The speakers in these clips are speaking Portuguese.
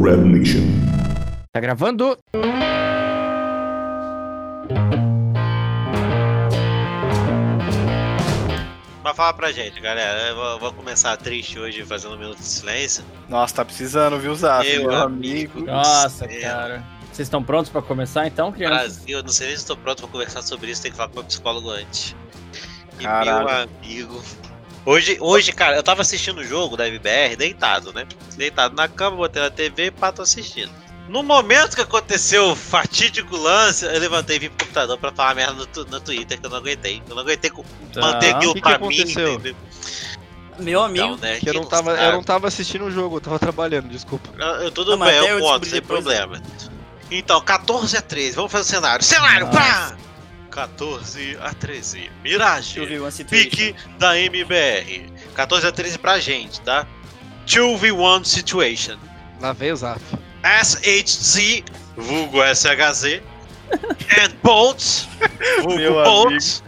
Red Nation. Tá gravando? Mas fala pra gente, galera. Eu vou, vou começar triste hoje fazendo um minuto de silêncio. Nossa, tá precisando, viu, Zaf? Meu Meu amigo. amigo. Nossa, céu. cara. Vocês estão prontos pra começar então, crianças? Brasil, eu não sei nem se estou pronto pra conversar sobre isso, tem que falar com o meu psicólogo antes. E Caralho. meu amigo. Hoje, hoje, cara, eu tava assistindo o jogo da MBR deitado, né? Deitado na cama, botei na TV e pá, tô assistindo. No momento que aconteceu o fatídico lance, eu levantei e vim pro computador pra falar merda no, no Twitter que eu não aguentei. Eu não aguentei Tá. manter aquilo O que que pra mim, entendeu? Meu amigo, Então, né, Que eu não, tava, eu não tava assistindo o jogo, eu tava trabalhando, desculpa. Eu, eu tudo Não, bem, eu eu conto, sem problema. Então, 14 a 13, vamos fazer o cenário. Cenário, pá! 14 a 13. Mirage. Pique da MBR. 14 a 13 pra gente, tá? 2v1 situation. Lá veio o Zap. SHZ, vulgo SHZ. and Bolts, vulgo Meu Bolts.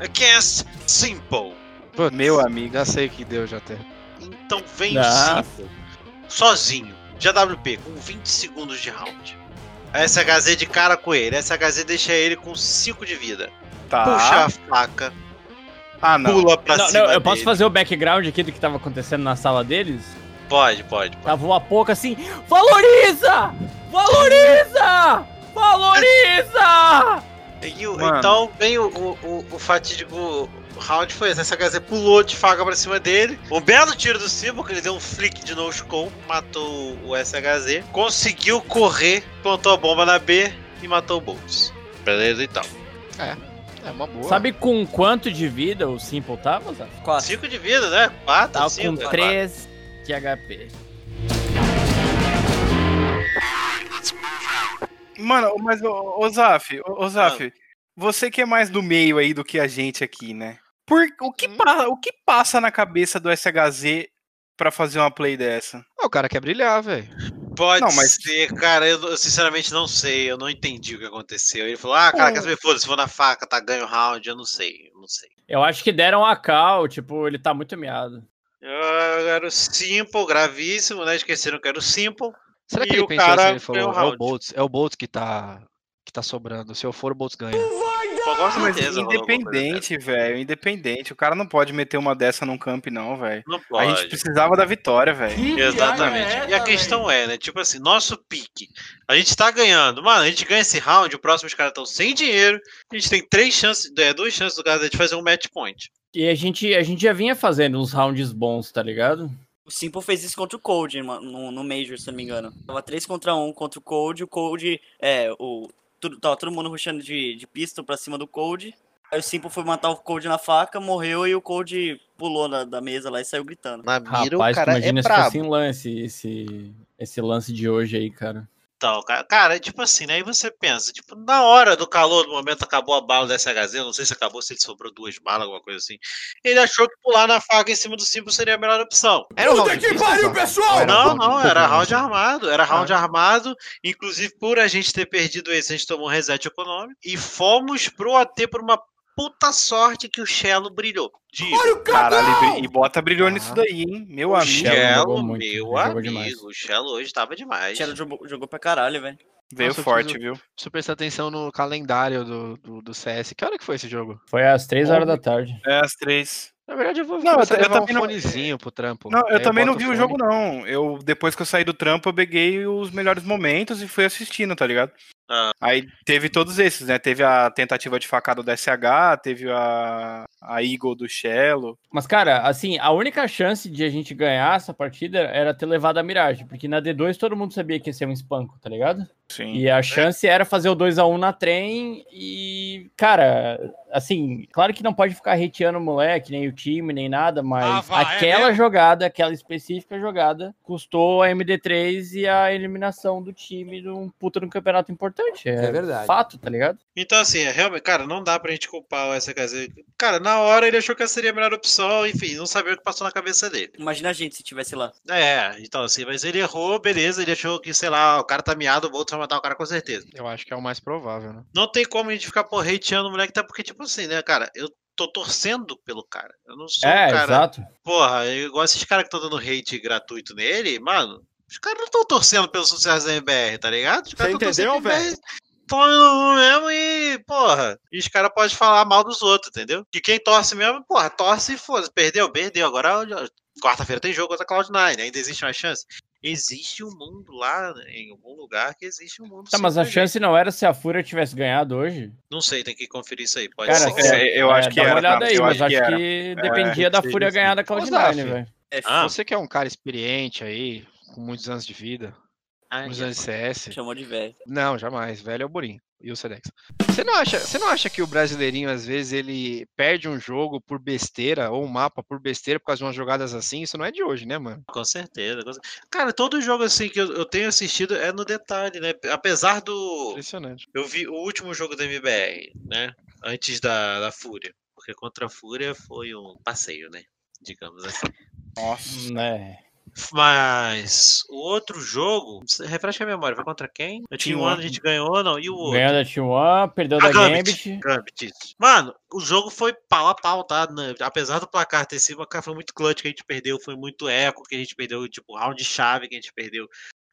Against Simple. Putz, Meu amigo. Já sei que deu já até. Então vem Nossa. o Simple. Sozinho. JWP, com 20 segundos de round. A SHZ de cara com ele. A SHZ deixa ele com 5 de vida. Tá. Puxa a faca, Ah, não. pula pra Não, cima não, eu posso dele. fazer o background aqui do que tava acontecendo na sala deles? Pode, pode, pode. Tava uma pouco assim, valoriza! Valoriza! Valoriza! E então vem o, o, o, o fatídico round foi esse. A SHZ pulou de faca pra cima dele. Um belo tiro do Simple, que ele deu um flick de no com, matou o SHZ. Conseguiu correr, plantou a bomba na B e matou o Boltz. Beleza, então. É uma boa. Sabe com quanto de vida o Simple tava, Zaf? Quatro. 5 de vida, né? 4, Tava 5. com 3 de HP. Mano, mas, ô, ô Zaf, ô, ô, Zaf, você que é mais do meio aí do que a gente aqui, né? Por, o, que pa- o que passa na cabeça do SHZ pra fazer uma play dessa? Ah, o cara quer brilhar, velho. Pode Não, mas- ser, cara, eu, eu sinceramente não sei, eu não entendi o que aconteceu. Ele falou, ah, cara, quer saber, foda-se, vou na faca, tá, ganho o round, eu não sei, eu não sei. Eu acho que deram a cal, tipo, ele tá muito miado. Eu era o Simple, gravíssimo, né? Esqueceram que era o Simple. Será que E ele o pensou cara assim? Ele falou, é o round." Boltz, é o Boltz que tá, que tá sobrando. Se eu for, o Boltz ganha. Com certeza independente, velho, independente. O cara não pode meter uma dessa num camp, não, velho. A gente precisava da vitória, velho. Exatamente. e a questão é, né? Tipo assim, nosso pique. A gente tá ganhando. Mano, a gente ganha esse round, o próximo os caras estão sem dinheiro. A gente tem três chances, é, duas chances do Gaza de fazer um match point. E a gente, a gente já vinha fazendo uns rounds bons, tá ligado? O Simple fez isso contra o Cold mano, no, no Major, se não me engano. Tava 3 contra 1 contra o Cold. O Cold, é, o. Tudo, tava todo mundo rushando de, de pistol pra cima do Cold. Aí o Simple foi matar o Cold na faca, morreu e o Cold pulou na, da mesa lá e saiu gritando. Na mira, Rapaz, o cara é imagina se fosse em lance esse, esse lance de hoje aí, cara. Então, cara, é tipo assim, né? Aí você pensa, tipo, na hora do calor do momento acabou a bala da SHZ, não sei se acabou, se ele sobrou duas balas, alguma coisa assim. Ele achou que pular na faca em cima do Simple seria a melhor opção. Era o round? Ou era um Não, round não, um era round armado, era round armado. Inclusive, por a gente ter perdido esse, a gente tomou um reset econômico. E fomos pro AT por uma puta sorte que o Shello brilhou. Digo, Caralho, e bri- e bota brilhou Ah. nisso daí, hein? Meu o amigo. Muito, meu amigo, demais. o Shello hoje tava demais. Tchelo jogou, jogou pra caralho, velho. Veio Nossa, eu forte, preciso- viu? Preciso prestar atenção no calendário do, do, do CS. Que hora que foi esse jogo? Foi às 3 horas da tarde. É, as três. Na verdade, eu vou Não, eu eu levar um também não- fonezinho pro trampo. Não, eu também não boto vi o fone. jogo, não. Eu, depois que eu saí do trampo, eu peguei os melhores momentos e fui assistindo, tá ligado? Ah. Aí teve todos esses, né? Teve a tentativa de facada do SH, teve a, a Eagle do Shello. Mas, cara, assim, a única chance de a gente ganhar essa partida era ter levado a Mirage, porque na D2 todo mundo sabia que ia ser um espanco, tá ligado? Sim. E a chance era fazer o 2x1 na trem e, cara, assim, claro que não pode ficar hateando o moleque, nem o time, nem nada, mas aquela jogada, aquela específica jogada, custou a MD3 e a eliminação do time de um puta no campeonato importante. É, verdade. Fato, tá ligado? Então, assim, é, realmente, cara, não dá pra gente culpar o SKZ. Cara, na hora ele achou que essa seria a melhor opção, enfim, não sabia o que passou na cabeça dele. Imagina a gente se tivesse lá. É, então assim, mas ele errou, beleza, ele achou que, sei lá, o cara tá miado, o Bolt vai matar o cara com certeza. Eu acho que é o mais provável, né? Não tem como a gente ficar porra hateando o moleque, até porque, tipo assim, né, cara, eu tô torcendo pelo cara. Eu não sou É, um cara. exato. Porra, eu- igual esses caras que estão dando hate gratuito nele, mano, Os caras não estão torcendo pelo sucesso da MBR, tá ligado? Os Você entendeu, velho? Estão mesmo e, porra, e os caras podem falar mal dos outros, entendeu? Que quem torce mesmo, porra, torce e foda Perdeu, perdeu. Agora, quarta-feira tem jogo contra Cloud9, ainda existe uma chance. Existe um mundo lá, né, em algum lugar que existe um mundo. Tá, mas a chance não era se a Fúria tivesse ganhado hoje? Não sei, tem que conferir isso aí. Pode Cara, ser. é, eu acho que dá uma olhada aí, mas acho que, que dependia é, da Fúria ganhar da Cloud9, velho. É, ah. Você que é um cara experiente aí, com muitos anos de vida, ah, muitos anos de CS. Chamou de velho. Não, jamais. Velho é o Burim e o Sedex. Você não acha, você não acha que o brasileirinho às vezes ele perde um jogo por besteira ou um mapa por besteira por causa de umas jogadas assim? Isso não é de hoje, né, mano? Com certeza. Com certeza. Cara, todo jogo assim que eu, eu, tenho assistido é no detalhe, né? Apesar do Impressionante. Eu vi o último jogo da MBR, né? Antes da, da Fúria, porque contra a Fúria foi um passeio, né? Digamos assim. Nossa, né? Mas o outro jogo, refresca a memória, foi contra quem? A Team One a gente ganhou, não? E o outro? Ganhou da Team One, perdeu a da Gambit. Gambit. Gambit. Mano, o jogo foi pau a pau, tá? Apesar do placar ter sido, foi muito clutch que a gente perdeu, foi muito eco que a gente perdeu, tipo, round chave que a gente perdeu.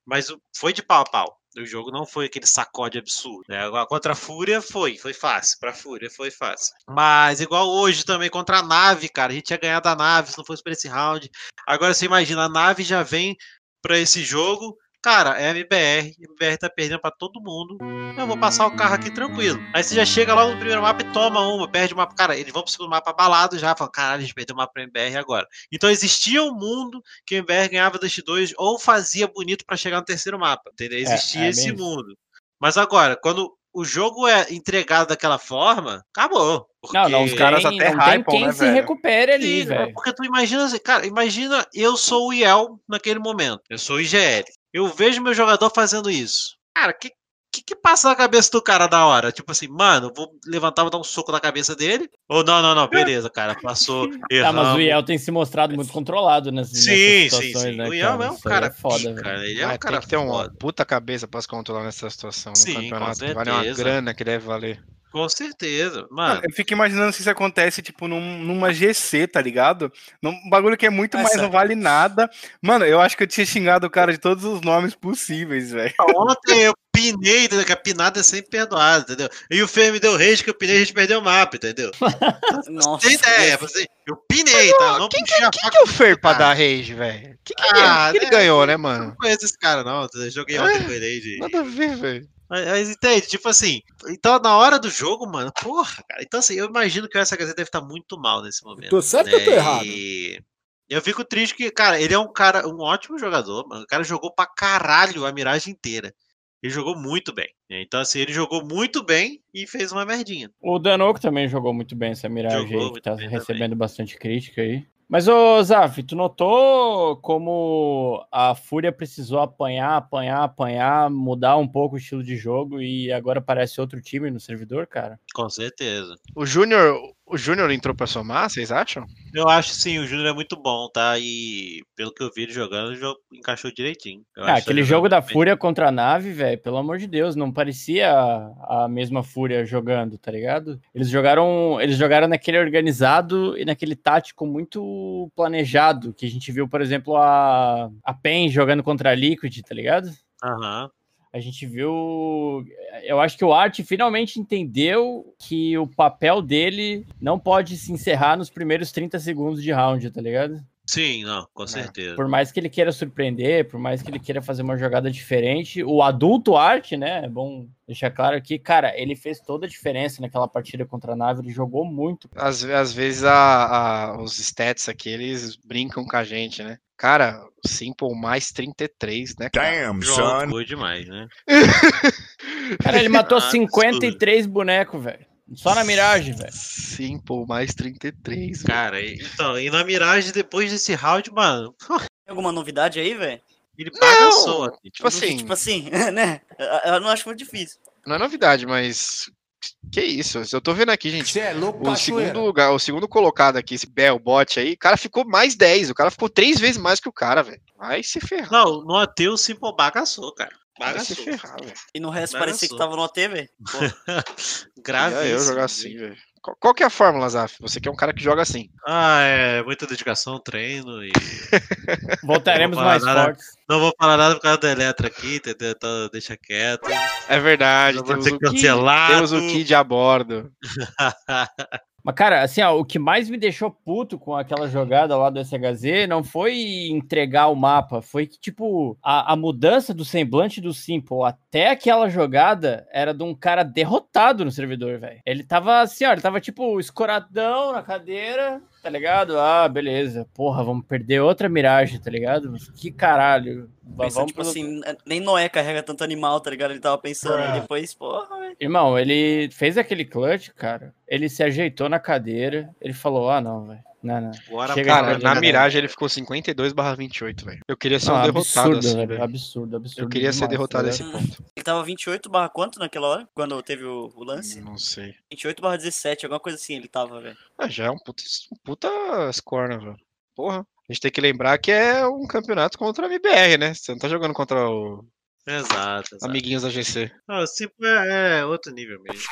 Mas foi de pau a pau. O jogo não foi aquele sacode absurdo. Né? Contra a Fúria foi, foi fácil. Pra Fúria foi fácil. Mas igual hoje também contra a nave, cara. A gente tinha ganhado a nave se não fosse pra esse round. Agora você imagina, a nave já vem para esse jogo Cara, é MBR, MBR tá perdendo para todo mundo. Eu vou passar o carro aqui tranquilo. Aí você já chega logo no primeiro mapa e toma uma, perde o mapa. Cara, eles vão pro segundo mapa abalado já, falam, caralho, a gente perdeu o mapa pra MBR agora. Então existia um mundo que o MBR ganhava das 2 ou fazia bonito para chegar no terceiro mapa, entendeu? É, existia é, é esse mesmo. mundo. Mas agora, quando o jogo é entregado daquela forma, acabou. Porque... Não, não, os caras até não hypam, tem quem né, se velho? recupere ali, velho. Porque tu imagina, cara, imagina eu sou o IEL naquele momento. Eu sou o IGL. Eu vejo meu jogador fazendo isso. Cara, o que, que, que passa na cabeça do cara da hora? Tipo assim, mano, vou levantar, vou dar um soco na cabeça dele? Ou não, não, não, beleza, cara, passou. Tá, mas o Iel tem se mostrado muito controlado nessas, sim, nessas situações, sim, sim. né? O Iel é um cara é foda, cara. Ele é um cara tem que ter uma puta cabeça pra se controlar nessa situação no sim, campeonato. Vale uma grana que deve valer. Com certeza, mano. Eu fico imaginando se isso acontece, tipo, num, numa GC, tá ligado? Num bagulho que é muito Essa... mais, não vale nada. Mano, eu acho que eu tinha xingado o cara de todos os nomes possíveis, velho. Ontem eu pinei, entendeu? Que a pinada é sempre perdoada, entendeu? E o Fê me deu rage que eu pinei e a gente perdeu o mapa, entendeu? Nossa. Tem ideia, assim, eu pinei, Mas, tá? Não quem, quem, quem que é o Fer pra dar rage, velho? Que, que, ah, que ele, né? ganhou, né, mano? Não conheço esse cara, não. Eu joguei ontem com ele de... Nada a ver, velho. Mas, entende? Tipo assim, então na hora do jogo, mano, porra, cara. Então assim, eu imagino que o SHZ deve estar muito mal nesse momento. Tô certo né? ou tô errado? E eu fico triste que, cara, ele é um cara, um ótimo jogador, mano. O cara jogou pra caralho a miragem inteira. Ele jogou muito bem. Né? Então, assim, ele jogou muito bem e fez uma merdinha. O Danoco também jogou muito bem essa miragem jogou aí, que tá recebendo também. bastante crítica aí. Mas, ô Zaf, tu notou como a Fúria precisou apanhar, apanhar, apanhar, mudar um pouco o estilo de jogo e agora parece outro time no servidor, cara? Com certeza. O Júnior, o Júnior entrou pra somar, vocês acham? Eu acho sim, o Júnior é muito bom, tá? E pelo que eu vi ele jogando, o jogo encaixou direitinho. Eu ah, aquele jogo da bem. Fúria contra a nave, velho, pelo amor de Deus, não parecia a, a mesma Fúria jogando, tá ligado? Eles jogaram, eles jogaram naquele organizado e naquele tático muito planejado, que a gente viu, por exemplo, a, a PEN jogando contra a Liquid, tá ligado? Aham. Uhum. A gente viu. Eu acho que o Art finalmente entendeu que o papel dele não pode se encerrar nos primeiros 30 segundos de round, tá ligado? Sim, não, com é. certeza. Por mais que ele queira surpreender, por mais que ele queira fazer uma jogada diferente, o adulto Art, né? É bom deixar claro aqui, cara, ele fez toda a diferença naquela partida contra a nave, ele jogou muito. Às, às vezes a, a, os stats aqui, eles brincam com a gente, né? Cara, Simple mais 33, né? Cara? Damn, son. Foi demais, né? cara, ele matou ah, 53 bonecos, velho. Só na Mirage, velho. Simple mais 33. Cara, véio. então, e na Mirage, depois desse round, mano. Tem alguma novidade aí, velho? Ele bagaçou. Tipo, tipo assim. Tipo assim, né? Eu não acho muito difícil. Não é novidade, mas que isso? Eu tô vendo aqui, gente. É louco, o segundo lugar, o segundo colocado aqui, esse Bell Bot aí, o cara ficou mais 10. O cara ficou três vezes mais que o cara, velho. Vai se ferrar. Não, no AT o Simple bagaçou, cara. Bagaçou. Vai se ferrar, velho. E no resto bagaçou. parecia que tava no AT, velho. Grave. eu jogar assim, velho. Qual que é a fórmula, Zaf? Você que é um cara que joga assim. Ah, é muita dedicação, treino e. Voltaremos mais nada, fortes. Não vou falar nada por causa do Eletro aqui, entendeu? Então deixa quieto. É verdade, temos o, Kid, temos o Kid a bordo. Mas, cara, assim, ó, o que mais me deixou puto com aquela jogada lá do SHZ não foi entregar o mapa, foi que, tipo, a, a mudança do semblante do Simple até aquela jogada era de um cara derrotado no servidor, velho. Ele tava assim, ó, ele tava, tipo, escoradão na cadeira, tá ligado? Ah, beleza. Porra, vamos perder outra miragem, tá ligado? Que caralho. Pensando, tipo assim, nem Noé carrega tanto animal, tá ligado? Ele tava pensando é. depois, porra. Irmão, ele fez aquele clutch, cara. Ele se ajeitou na cadeira. Ele falou: ah, não, velho. Não, não. Agora, cara, na miragem ele ficou 52 barra 28, velho. Eu queria ser um derrotado absurdo, assim, velho. Absurdo, absurdo. Eu queria demais, ser derrotado nesse tá ponto. Ele tava 28 barra quanto naquela hora? Quando teve o, o lance? Não sei. 28 barra 17, alguma coisa assim ele tava, velho. Ah, já é um puta, um puta score, né, velho? Porra. A gente tem que lembrar que é um campeonato contra a MBR, né? Você não tá jogando contra o. Exato, exato. Amiguinhos da GC. Não, tipo, é, é outro nível mesmo.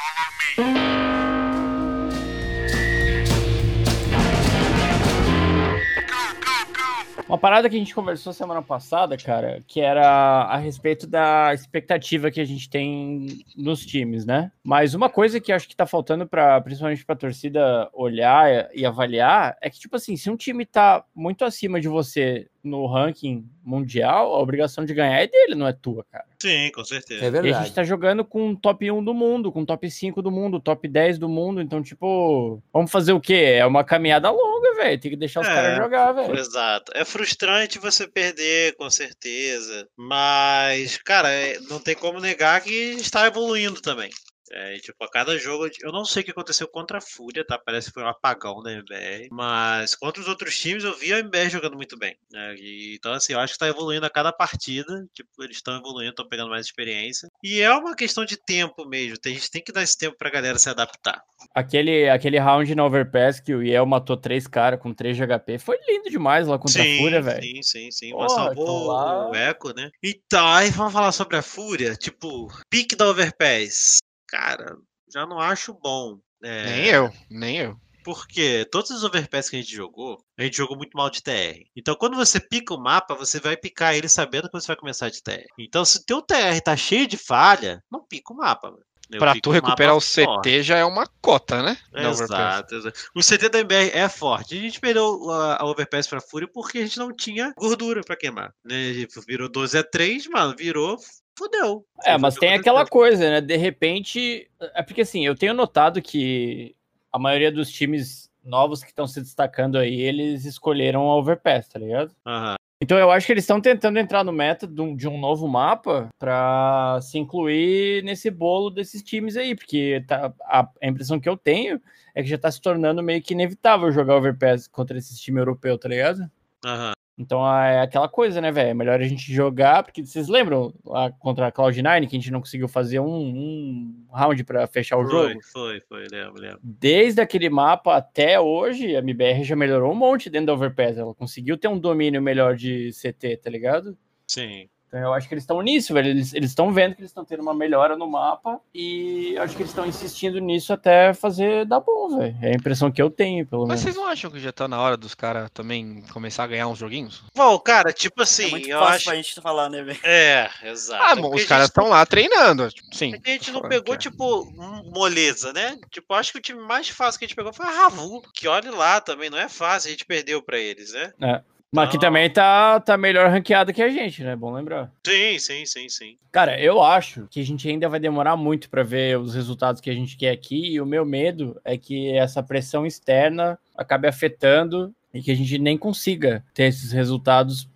Uma parada que a gente conversou semana passada, cara, que era a respeito da expectativa que a gente tem nos times, né? Mas uma coisa que acho que tá faltando para principalmente pra torcida olhar e avaliar é que, tipo assim, se um time tá muito acima de você no ranking mundial, a obrigação de ganhar é dele, não é tua, cara. Sim, com certeza. É verdade. E a gente tá jogando com top 1 do mundo, com top 5 do mundo, top 10 do mundo, então, tipo, vamos fazer o quê? É uma caminhada longa, velho. Tem que deixar os é, caras jogar, velho. Exato. É frustrante você perder, com certeza. Mas, cara, é, não tem como negar que está evoluindo também. É, tipo, a cada jogo. Eu não sei o que aconteceu contra a Fúria, tá? Parece que foi um apagão da MBR. Mas contra os outros times eu vi a MBR jogando muito bem. Né? E, então, assim, eu acho que tá evoluindo a cada partida. Tipo, eles estão evoluindo, estão pegando mais experiência. E é uma questão de tempo mesmo. A gente tem que dar esse tempo pra galera se adaptar. Aquele, aquele round no Overpass que o Yel matou três caras com 3 de HP foi lindo demais lá contra sim, a Fúria, velho. Sim, sim, sim. Mas salvou lá... o Echo, né? Então, aí vamos falar sobre a Fúria. Tipo, pique da Overpass cara, já não acho bom. É... Nem eu, nem eu. Porque todos os overpass que a gente jogou, a gente jogou muito mal de TR. Então, quando você pica o mapa, você vai picar ele sabendo que você vai começar de TR. Então, se o teu TR tá cheio de falha, não pica o mapa. Eu pra tu recuperar o, o CT forte. já é uma cota, né? Exato, exato, O CT da MBR é forte. A gente perdeu a, a Overpass pra Fúria porque a gente não tinha gordura pra queimar. Né? Virou 12 a 3, mano. Virou fudeu. É, mas tem aquela coisa, né? De repente. É porque assim, eu tenho notado que a maioria dos times novos que estão se destacando aí, eles escolheram a Overpass, tá ligado? Uhum. Então eu acho que eles estão tentando entrar no meta de um, de um novo mapa para se incluir nesse bolo desses times aí, porque tá, a, a, impressão que eu tenho é que já tá se tornando meio que inevitável jogar Overpass contra esses times europeus, tá ligado? Aham. Uhum. Então é aquela coisa, né, velho? É melhor a gente jogar, porque vocês lembram lá contra a Cloud9 que a gente não conseguiu fazer um, um round para fechar o foi, jogo? Foi, foi, lembro, lembro. Desde aquele mapa até hoje, a MBR já melhorou um monte dentro da Overpass. Ela conseguiu ter um domínio melhor de CT, tá ligado? Sim. Então eu acho que eles estão nisso, velho. Eles estão vendo que eles estão tendo uma melhora no mapa e acho que eles estão insistindo nisso até fazer dar bom, velho. É a impressão que eu tenho, pelo Mas menos. Mas vocês não acham que já tá na hora dos caras também começar a ganhar uns joguinhos? Bom, cara, tipo assim, é muito eu fácil acho... pra gente falar, né, velho? É, exato. Ah, bom, os caras estão lá treinando, sim. É a gente não pegou, tipo, moleza, né? Tipo, acho que o time mais fácil que a gente pegou foi a Ravu, que olha lá também, não é fácil, a gente perdeu pra eles, né? É. Mas que também tá, tá melhor ranqueado que a gente, né? Bom lembrar. Sim, sim, sim, sim. Cara, eu acho que a gente ainda vai demorar muito para ver os resultados que a gente quer aqui. E o meu medo é que essa pressão externa acabe afetando e que a gente nem consiga ter esses resultados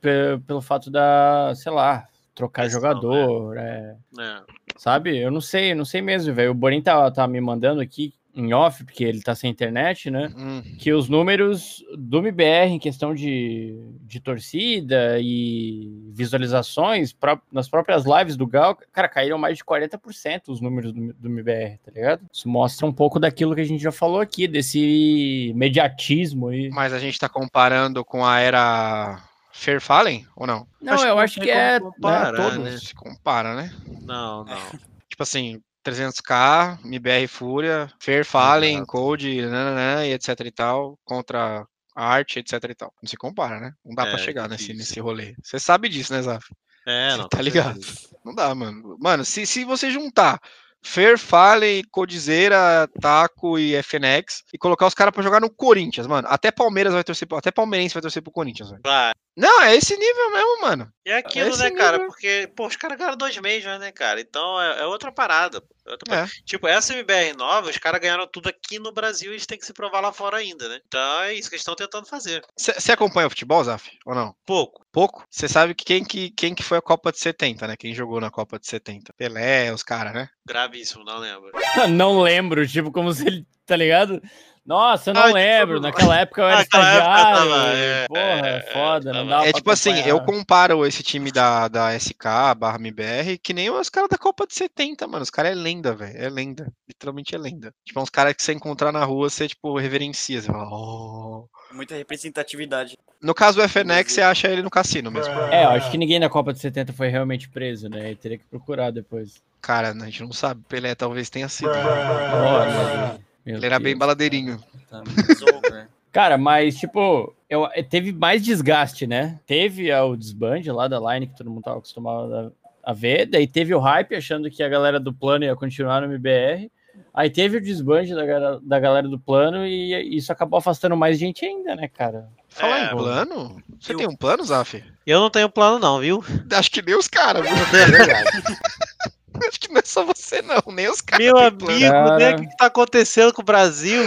pelo fato da, sei lá, trocar Questão, jogador. Né? É. É. Sabe? Eu não sei, não sei mesmo, velho. O Borin tá, tá me mandando aqui em off, porque ele tá sem internet, né? Hum. Que os números do MBR em questão de, de torcida e visualizações pró nas próprias lives do Gal, cara, caíram mais de 40% os números do, do MBR, tá ligado? Isso mostra um pouco daquilo que a gente já falou aqui, desse mediatismo aí. Mas a gente tá comparando com a era Fair Fallen ou não? Não, acho eu acho que é. Comparar, né, todos né? se compara, né? Não, não. tipo assim, 300k, MBR Fúria, Fair Fallen, Code, nananã, e etc e tal, contra arte, etc e tal. Não se compara, né? Não dá é, pra chegar nesse, nesse rolê. Você sabe disso, né, Zaf? É, não. Tá ligado? Não dá, mano. Mano, se, se você juntar Fair Fallen, Codizeira, Taco e FNX e colocar os caras pra jogar no Corinthians, mano. Até Palmeiras vai torcer, até Palmeirense vai torcer pro Corinthians, velho. Vai. Não, é esse nível mesmo, mano. E é aquilo, é né, nível. cara? Porque, pô, os caras ganharam dois meses, né, cara? Então é, é outra parada. Outra é. Tipo, essa MBR nova, os caras ganharam tudo aqui no Brasil e eles têm que se provar lá fora ainda, né? Então é isso que eles estão tentando fazer. Você acompanha o futebol, Zaf? Ou não? Pouco. Pouco? Você sabe que quem, que quem que foi a Copa de 70, né? Quem jogou na Copa de 70? Pelé, os caras, né? Gravíssimo, não lembro. não lembro, tipo, como se ele, tá ligado? Nossa, eu não ah, lembro. Tipo... Naquela época eu era estagiário. Tava, é, porra, é, foda, não dá É tipo assim, eu comparo esse time da, da SK barra MBR que nem os caras da Copa de 70, mano. Os caras é lenda, velho. É lenda. Literalmente é lenda. Tipo, é uns caras que você encontrar na rua, você, tipo, reverencia. Você fala, oh. Muita representatividade. No caso do FNX, você acha ele no cassino mesmo. É, eu acho que ninguém na Copa de 70 foi realmente preso, né? E teria que procurar depois. Cara, a gente não sabe. Pelé talvez tenha sido. Olha. Meu ele era bem baladeirinho. Tá, Cara, mas, tipo, eu, teve mais desgaste, né? Teve o desband lá da line que todo mundo tava acostumado a, a ver, daí teve o hype achando que a galera do plano ia continuar no MBR. Aí teve o desband da, da galera do plano e isso acabou afastando mais gente ainda, né, cara? Falar é, em plano? Você eu... tem um plano, Zaf? Eu não tenho plano, não, viu? Acho que nem os caras, viu? É verdade. Acho que não é só você, não, nem os caras. Meu amigo, né? O que tá acontecendo com o Brasil?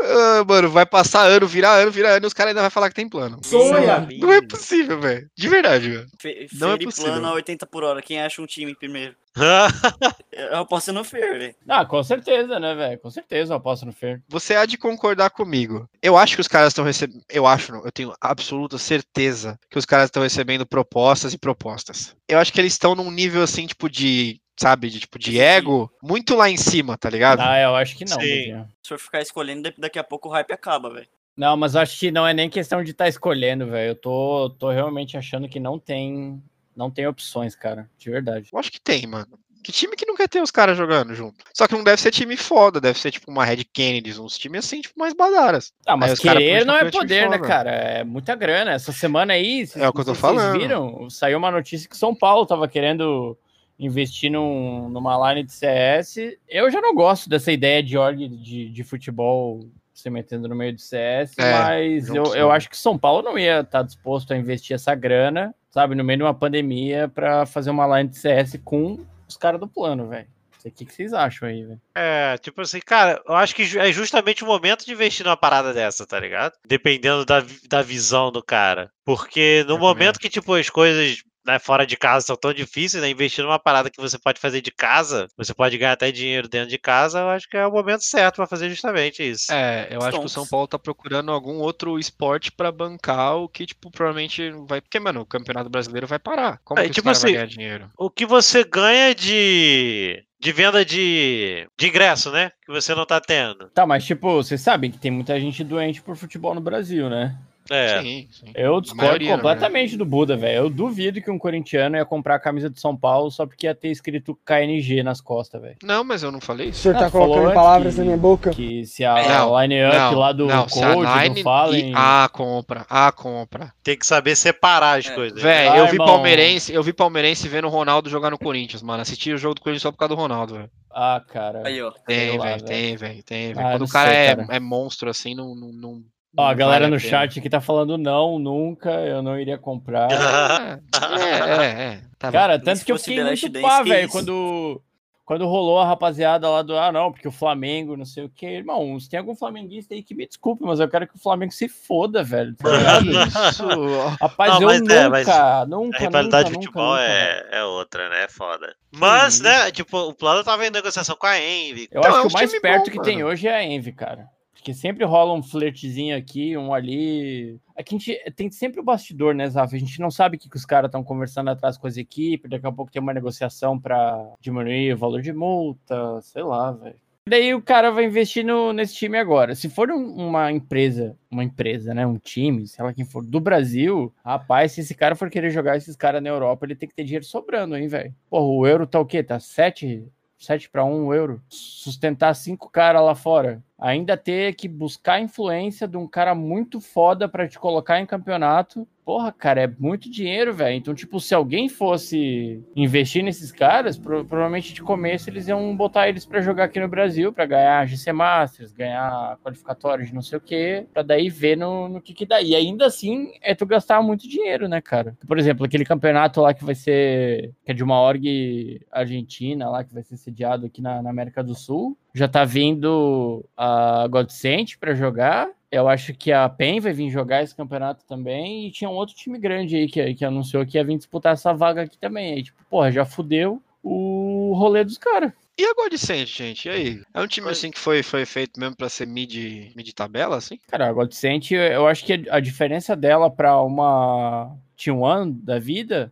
Ah, mano, vai passar ano, virar ano, virar ano, e os caras ainda vão falar que tem plano. Sonha! Não é possível, velho. De verdade, velho. Não é possível. plano a 80 por hora. Quem acha um time primeiro? eu aposto no Fer, velho. Ah, com certeza, né, velho? Com certeza eu aposto no Fer. Você há de concordar comigo. Eu acho que os caras estão recebendo. Eu acho, não. Eu tenho absoluta certeza que os caras estão recebendo propostas e propostas. Eu acho que eles estão num nível assim, tipo, de sabe, de tipo de ego, muito lá em cima, tá ligado? Ah, eu acho que não. Sim. Se eu ficar escolhendo, daqui a pouco o hype acaba, velho. Não, mas acho que não é nem questão de estar tá escolhendo, velho. Eu tô, tô realmente achando que não tem, não tem opções, cara, de verdade. Eu acho que tem, mano. Que time que não quer ter os caras jogando junto? Só que não deve ser time foda, deve ser tipo uma Red Kennedy, uns times assim, tipo, mais badaras. Ah, mas querer não é poder, né, cara? É muita grana. Essa semana aí, é o que eu tô falando. Vocês viram? Saiu uma notícia que São Paulo tava querendo investir num, numa line de CS. Eu já não gosto dessa ideia de org de, de futebol se metendo no meio do CS, é, mas eu, eu acho que São Paulo não ia estar tá disposto a investir essa grana, sabe, no meio de uma pandemia para fazer uma line de CS com os caras do plano, velho. O que, que vocês acham aí, velho? É, tipo assim, cara, eu acho que é justamente o momento de investir numa parada dessa, tá ligado? Dependendo da, da visão do cara. Porque no é momento que, tipo, as coisas né, fora de casa são tão difíceis, né? Investir numa parada que você pode fazer de casa, você pode ganhar até dinheiro dentro de casa, eu acho que é o momento certo para fazer justamente isso. É, eu acho que o São Paulo tá procurando algum outro esporte para bancar o que, tipo, provavelmente vai. Porque, mano, o Campeonato Brasileiro vai parar. Como é, que tipo assim, vai ganhar dinheiro? O que você ganha de de venda de, de ingresso, né? Que você não tá tendo. Tá, mas tipo, vocês sabem que tem muita gente doente por futebol no Brasil, né? É. Sim, sim. Eu discordo completamente do Buda, velho. Eu duvido que um corintiano ia comprar a camisa de São Paulo só porque ia ter escrito KNG nas costas, velho. Não, mas eu não falei isso. O senhor tá ah, colocando palavras que, na minha boca. Que se a line-up lá do não, Code não falem... Ah, compra. Ah, compra. Tem que saber separar as é. coisas. Velho, eu vi palmeirense, eu vi palmeirense vendo o Ronaldo jogar no Corinthians, mano. Assisti o jogo do Corinthians só por causa do Ronaldo, velho. Ah, cara. Aí, ó. Tem, velho, tem, velho, tem, velho. Ah, Quando o cara, sei, é, cara, é, monstro assim, não, não, não Ó, a galera vale no chat aqui tá falando não, nunca, eu não iria comprar. é, é, é. Tá Cara, bem. tanto que eu fiquei muito pá, velho, quando, quando rolou a rapaziada lá do, ah, não, porque o Flamengo, não sei o que. Irmão, se tem algum flamenguista aí que me desculpe, mas eu quero que o Flamengo se foda, velho. Tá Isso. Rapaz, não, eu nunca, é, nunca, nunca. A rivalidade nunca, de futebol nunca, é, é outra, né? É foda. Mas, né, tipo, o plano tava em negociação com a Envy. Eu então, acho que o mais perto bom, que mano. tem hoje é a Envy, cara. Porque sempre rola um flertezinho aqui, um ali. Aqui a gente tem sempre o bastidor, né, Zaf? A gente não sabe o que, que os caras estão conversando atrás com as equipes, daqui a pouco tem uma negociação para diminuir o valor de multa, sei lá, velho. Daí o cara vai investir no, nesse time agora. Se for um, uma empresa, uma empresa, né? Um time, sei lá quem for, do Brasil, rapaz, se esse cara for querer jogar esses caras na Europa, ele tem que ter dinheiro sobrando, hein, velho? Porra, o euro tá o quê? Tá 7 7 para 1 euro, sustentar cinco caras lá fora ainda ter que buscar a influência de um cara muito foda para te colocar em campeonato. Porra, cara, é muito dinheiro, velho. Então, tipo, se alguém fosse investir nesses caras, pro provavelmente de começo eles iam botar eles para jogar aqui no Brasil, para ganhar GC Masters, ganhar qualificatórios de não sei o quê, para daí ver no, no que que dá. E ainda assim, é tu gastar muito dinheiro, né, cara? Por exemplo, aquele campeonato lá que vai ser, que é de uma org argentina lá, que vai ser sediado aqui na, na América do Sul, já tá vindo a Godsent para jogar. Eu acho que a PEN vai vir jogar esse campeonato também. E tinha um outro time grande aí que, que anunciou que ia vir disputar essa vaga aqui também. Aí, tipo, porra, já fudeu o rolê dos caras. E a Godsent, gente? E aí? É um time assim que foi, foi feito mesmo para ser mid, mid tabela, assim? Cara, a Godsent, eu acho que a diferença dela para uma T1 da vida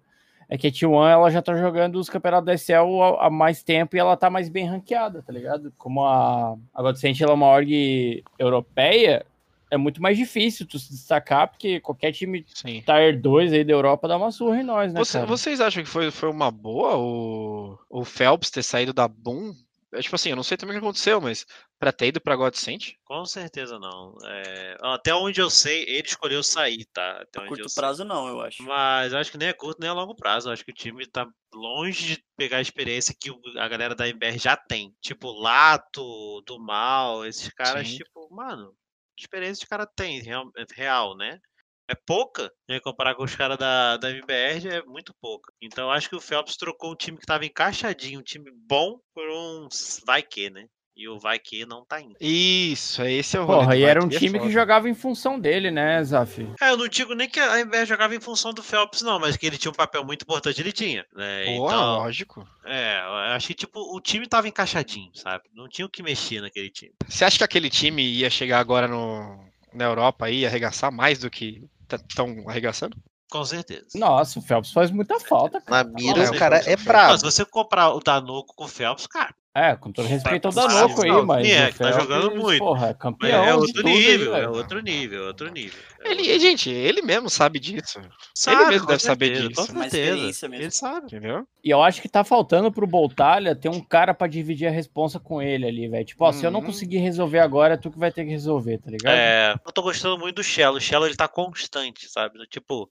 é que a T1 ela já tá jogando os campeonatos da SL há mais tempo e ela tá mais bem ranqueada, tá ligado? Como a, a Godsent ela é uma org europeia, é muito mais difícil tu se destacar, porque qualquer time Sim. Tier 2 aí da Europa dá uma surra em nós, né? Você, vocês acham que foi, foi uma boa o, o Phelps ter saído da Boom é, tipo assim, eu não sei também o que aconteceu, mas pra ter ido pra Godsent? Com certeza não. É, até onde eu sei, ele escolheu sair, tá? Até onde curto prazo sei. não, eu acho. Mas eu acho que nem é curto nem é longo prazo. Eu acho que o time tá longe de pegar a experiência que a galera da MBR já tem. Tipo, Lato, do Mal, esses caras, Sim. tipo, mano, experiência que o cara tem, real, real né? é pouca, né? Comparar com os caras da, da MBR é muito pouca. Então acho que o Phelps trocou um time que estava encaixadinho, um time bom, por um vai que, né? E o vai que não tá indo. Isso, esse é o Porra, e era um é time é que jogava em função dele, né, Zaf? É, eu não digo nem que a MBR jogava em função do Phelps, não, mas que ele tinha um papel muito importante, ele tinha. Né? Pô, então, lógico. É, eu achei tipo, o time tava encaixadinho, sabe? Não tinha o que mexer naquele time. Você acha que aquele time ia chegar agora no, na Europa aí, arregaçar mais do que estão tá, arregaçando? Com certeza. Nossa, o Phelps faz muita falta. Cara. Na mira, o cara é brabo. Mas se você comprar o Danoco com o Phelps, cara, é, com todo respeito ao Danoco aí, mas. É, tá jogando muito. Porra, campeão. É outro nível, aí, é outro nível, é outro nível. Ele, gente, ele mesmo sabe disso. Sabe, ele mesmo deve certeza, saber disso. Com certeza. Ele sabe. Entendeu? E eu acho que tá faltando pro Boltalha ter um cara pra dividir a responsa com ele ali, velho. Tipo, ó, se eu não uhum. conseguir resolver agora, é tu que vai ter que resolver, tá ligado? É, eu tô gostando muito do Shello. O Shello, ele tá constante, sabe? Tipo,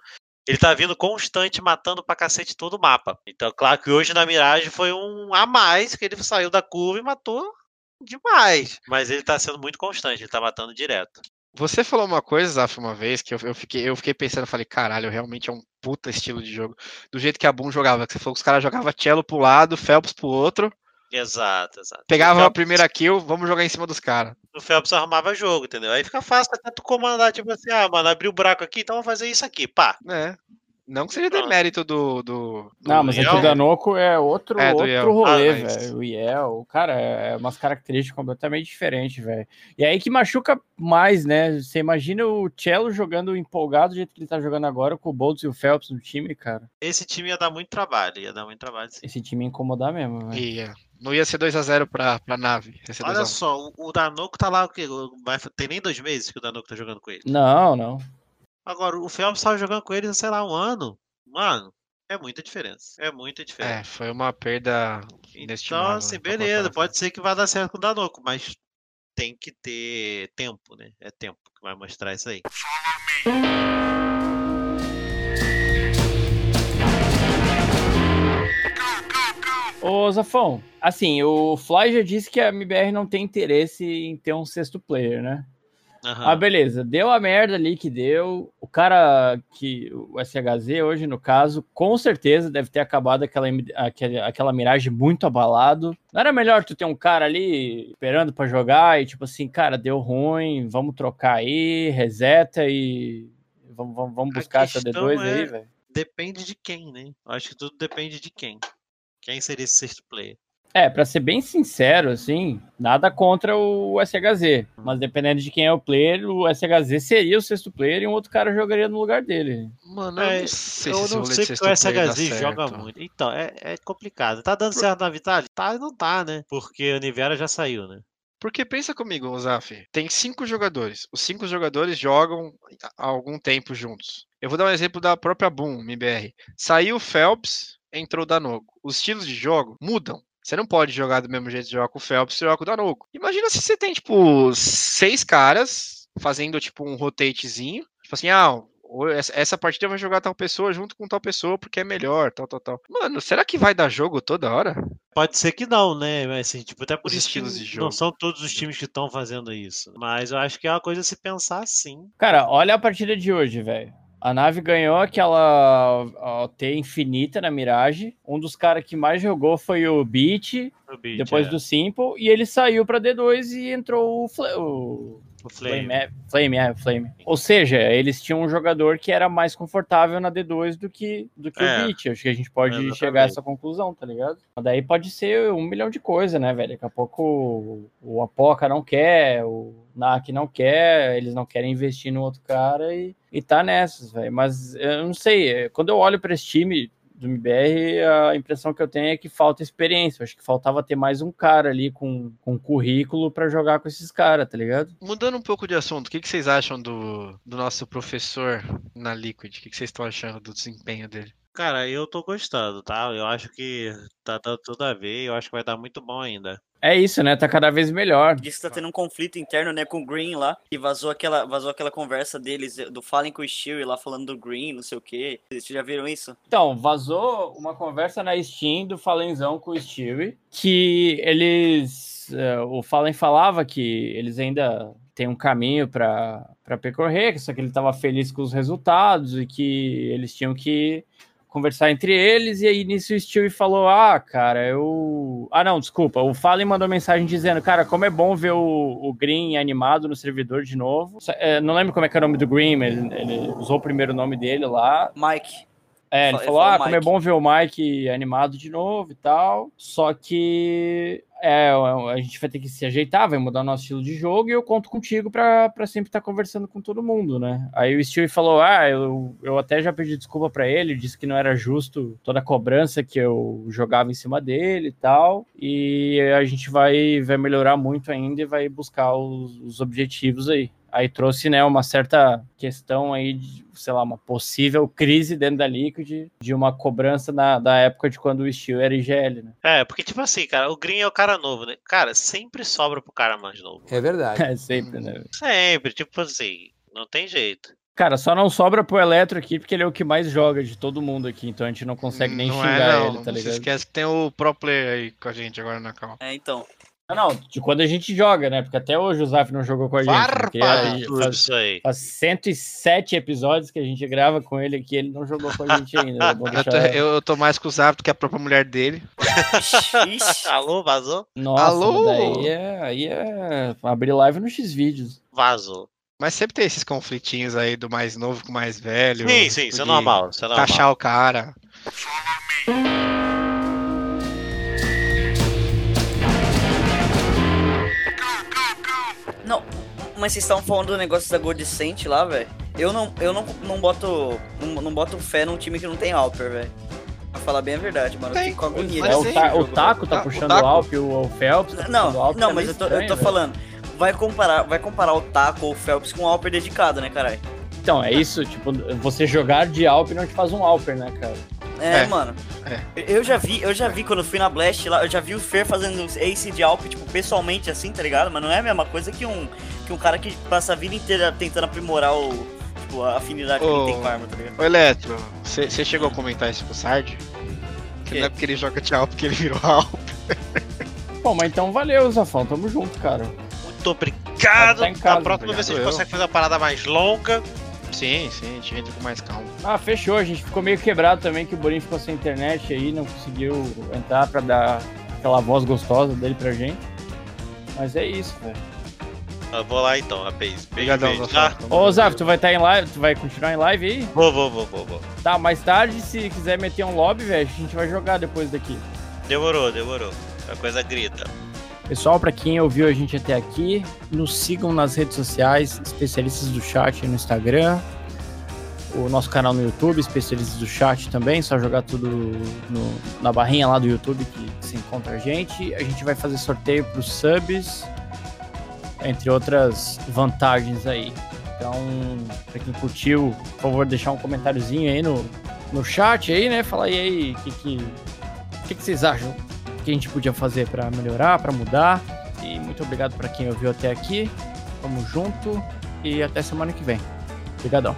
ele tá vindo constante matando pra cacete todo o mapa. Então, claro que hoje na Mirage foi um a mais, que ele saiu da curva e matou demais. Mas ele tá sendo muito constante, ele tá matando direto. Você falou uma coisa, Zaf, uma vez, que eu, eu, fiquei, eu fiquei pensando, falei, caralho, realmente é um puta estilo de jogo. Do jeito que a Boom jogava, que você falou que os caras jogavam cello pro lado, Phelps pro outro. Exato, exato. Pegava Phelps... a primeira kill, vamos jogar em cima dos caras. O Phelps arrumava jogo, entendeu? Aí fica fácil até tu comandar, tipo assim, ah, mano, abriu o buraco aqui, então vamos fazer isso aqui, pá. É. Não que seja demérito do, do, do. Não, mas aqui o Danoco é outro, é, outro rolê, ah, velho. O Iel, cara, é umas características completamente diferentes, velho. E aí que machuca mais, né? Você imagina o Cello jogando empolgado do jeito que ele tá jogando agora, com o Boltz e o Phelps no time, cara. Esse time ia dar muito trabalho, ia dar muito trabalho. Sim. Esse time ia incomodar mesmo, velho. Ia. Não ia ser 2x0 pra, pra nave. Olha só, o, o Danoco tá lá, o quê? Vai, tem nem dois meses que o Danoco tá jogando com ele. Não, não. Agora, o Phelps estava jogando com eles, sei lá, um ano. Mano, é muita diferença. É muita diferença. É, foi uma perda Então, assim, beleza, pode ser que vá dar certo com o Danoco, mas tem que ter tempo, né? É tempo que vai mostrar isso aí. Ô, Zafão, assim, o Fly já disse que a MBR não tem interesse em ter um sexto player, né? Uhum. Ah, beleza. Deu a merda ali que deu. O cara que. O SHZ hoje, no caso, com certeza deve ter acabado aquela, aquela, aquela miragem muito abalado. Não era melhor tu ter um cara ali esperando para jogar e tipo assim, cara, deu ruim, vamos trocar aí, reseta e. Vamos, vamos, vamos buscar essa D2 é... aí, velho. Depende de quem, né? Acho que tudo depende de quem. Quem seria esse sexto player? É, para ser bem sincero, assim, nada contra o SHZ. Mas dependendo de quem é o player, o SHZ seria o sexto player e um outro cara jogaria no lugar dele. Mano, eu é, não sei, eu não sei porque o SHZ joga muito. Então, é, é complicado. Tá dando certo na Vitale? Tá e não tá, né? Porque o Nivera já saiu, né? Porque pensa comigo, Zaf, tem cinco jogadores. Os cinco jogadores jogam há algum tempo juntos. Eu vou dar um exemplo da própria Boom, MBR. Saiu o Phelps, entrou o Danogo. Os estilos de jogo mudam Você não pode jogar do mesmo jeito que joga com o Phelps e joga com o Danuco. Imagina se você tem, tipo, seis caras fazendo, tipo, um rotatezinho. Tipo assim, ah, essa partida vai jogar tal pessoa junto com tal pessoa porque é melhor, tal, tal, tal. Mano, será que vai dar jogo toda hora? Pode ser que não, né? Mas, assim, tipo, até por os isso estilos de jogo. não são todos os times que estão fazendo isso. Mas eu acho que é uma coisa a se pensar sim. Cara, olha a partida de hoje, velho. A nave ganhou aquela OT infinita na Mirage. Um dos caras que mais jogou foi o Beat, o Beat depois é. do Simple, e ele saiu para D2 e entrou o, o o Flame. Flame, é, Flame, é, Flame. Ou seja, eles tinham um jogador que era mais confortável na D2 do que, do que é. o Beat. Acho que a gente pode chegar a essa conclusão, tá ligado? Mas daí pode ser um milhão de coisas, né, velho? Daqui a pouco o, o Apoca não quer, o Nak não quer, eles não querem investir no outro cara e, e tá nessas, velho. Mas eu não sei, quando eu olho para esse time, do MBR, a impressão que eu tenho é que falta experiência. Acho que faltava ter mais um cara ali com, com currículo para jogar com esses caras, tá ligado? Mudando um pouco de assunto, o que, que vocês acham do, do nosso professor na Liquid? O que, que vocês estão achando do desempenho dele? Cara, eu tô gostando, tá? Eu acho que tá dando tudo a ver, eu acho que vai dar muito bom ainda. É isso, né? Tá cada vez melhor. Diz que tá tendo um conflito interno, né, com o Green lá. E vazou aquela, vazou aquela conversa deles, do Fallen com o Stewie lá falando do Green, não sei o quê. Vocês já viram isso? Então, vazou uma conversa na Steam do Fallenzão com o Stewie, que eles. Uh, o Fallen falava que eles ainda têm um caminho para percorrer, só que ele estava feliz com os resultados e que eles tinham que conversar entre eles, e aí nisso o Stewie falou: Ah, cara, eu. Ah, não, desculpa. O Fallen mandou mensagem dizendo: Cara, como é bom ver o, o Green animado no servidor de novo. É, não lembro como é que é o nome do Green, ele, ele usou o primeiro nome dele lá. Mike. É, ele falou, ah, como é bom ver o Mike animado de novo e tal. Só que é, a gente vai ter que se ajeitar, vai mudar nosso estilo de jogo e eu conto contigo para sempre estar tá conversando com todo mundo, né? Aí o Stewie falou: Ah, eu, eu até já pedi desculpa para ele, disse que não era justo toda a cobrança que eu jogava em cima dele e tal. E a gente vai, vai melhorar muito ainda e vai buscar os, os objetivos aí. Aí trouxe, né, uma certa questão aí de, sei lá, uma possível crise dentro da Liquid, de uma cobrança na, da época de quando o Steel era IGL, né? É, porque tipo assim, cara, o Green é o cara novo, né? Cara, sempre sobra pro cara mais novo. É verdade. É sempre, né? Sempre, tipo assim, não tem jeito. Cara, só não sobra pro Eletro aqui, porque ele é o que mais joga de todo mundo aqui, então a gente não consegue nem não é, xingar é, não. ele, tá ligado? Você esquece que tem o pro player aí com a gente agora na calma. É, então. Não, não, de quando a gente joga, né? Porque até hoje o Zaf não jogou com a gente. Aí faz, isso aí. faz 107 episódios que a gente grava com ele aqui, ele não jogou com a gente ainda. É eu, tô, eu, tô, mais com o Zaf do que a própria mulher dele. Alô, vazou? Nossa, Alô? Daí é, aí é abrir live no X-Vídeos. Vazou. Mas sempre tem esses conflitinhos aí do mais novo com o mais velho. Sim, sim, isso é normal. Isso é normal. Taxar o cara. Mas vocês estavam falando do negócio da Goldcent lá, velho. Eu não, eu não, não boto. Não, não boto fé num time que não tem Alper, velho. Pra falar bem a verdade, mano. Tem, eu fico com agonia. É, o, ta, o Taco tá puxando o, e o, o Phelps. Tá não, o não, mas eu tô, estranho, eu tô falando. Vai comparar, vai comparar o Taco ou o Phelps com o Alper dedicado, né, caralho? Então, é isso, tipo, você jogar de Alper não te faz um Alper, né, cara? É, é, mano. É. Eu já vi, eu já vi quando fui na Blast lá, eu já vi o Fer fazendo Ace de Alp, tipo, pessoalmente assim, tá ligado? Mas não é a mesma coisa que um, que um cara que passa a vida inteira tentando aprimorar o, tipo, a afinidade Ô, que ele tem com a arma, tá ligado? Ô Eletro, você chegou a comentar isso com o Sard? Que não é porque ele joga de Alp que ele virou Alp. Bom, mas então valeu, Zafão, tamo junto, cara. Muito obrigado. Tá casa, a próxima vez a gente consegue fazer uma parada mais longa. Sim, sim, a gente entra com mais calma. Ah, fechou. A gente ficou meio quebrado também, que o Borinho ficou sem internet aí, não conseguiu entrar pra dar aquela voz gostosa dele pra gente. Mas é isso, velho. Eu vou lá então, rapaz. Obrigadão, beijo. Tá? Ô, Zaf, tu vai estar tá em live, tu vai continuar em live aí? Vou, vou, vou, vou, vou. Tá, mais tarde, se quiser meter um lobby, velho, a gente vai jogar depois daqui. Demorou, demorou. A coisa grita. Pessoal, para quem ouviu a gente até aqui, nos sigam nas redes sociais, especialistas do chat no Instagram, o nosso canal no YouTube, especialistas do chat também, só jogar tudo no, na barrinha lá do YouTube que, que se encontra a gente. A gente vai fazer sorteio para os subs, entre outras vantagens aí. Então, para quem curtiu, por favor, deixar um comentáriozinho aí no, no chat aí, né? Fala aí, o que, que, que, que vocês acham? que a gente podia fazer para melhorar, para mudar. E muito obrigado para quem ouviu até aqui. Tamo junto e até semana que vem. Obrigadão.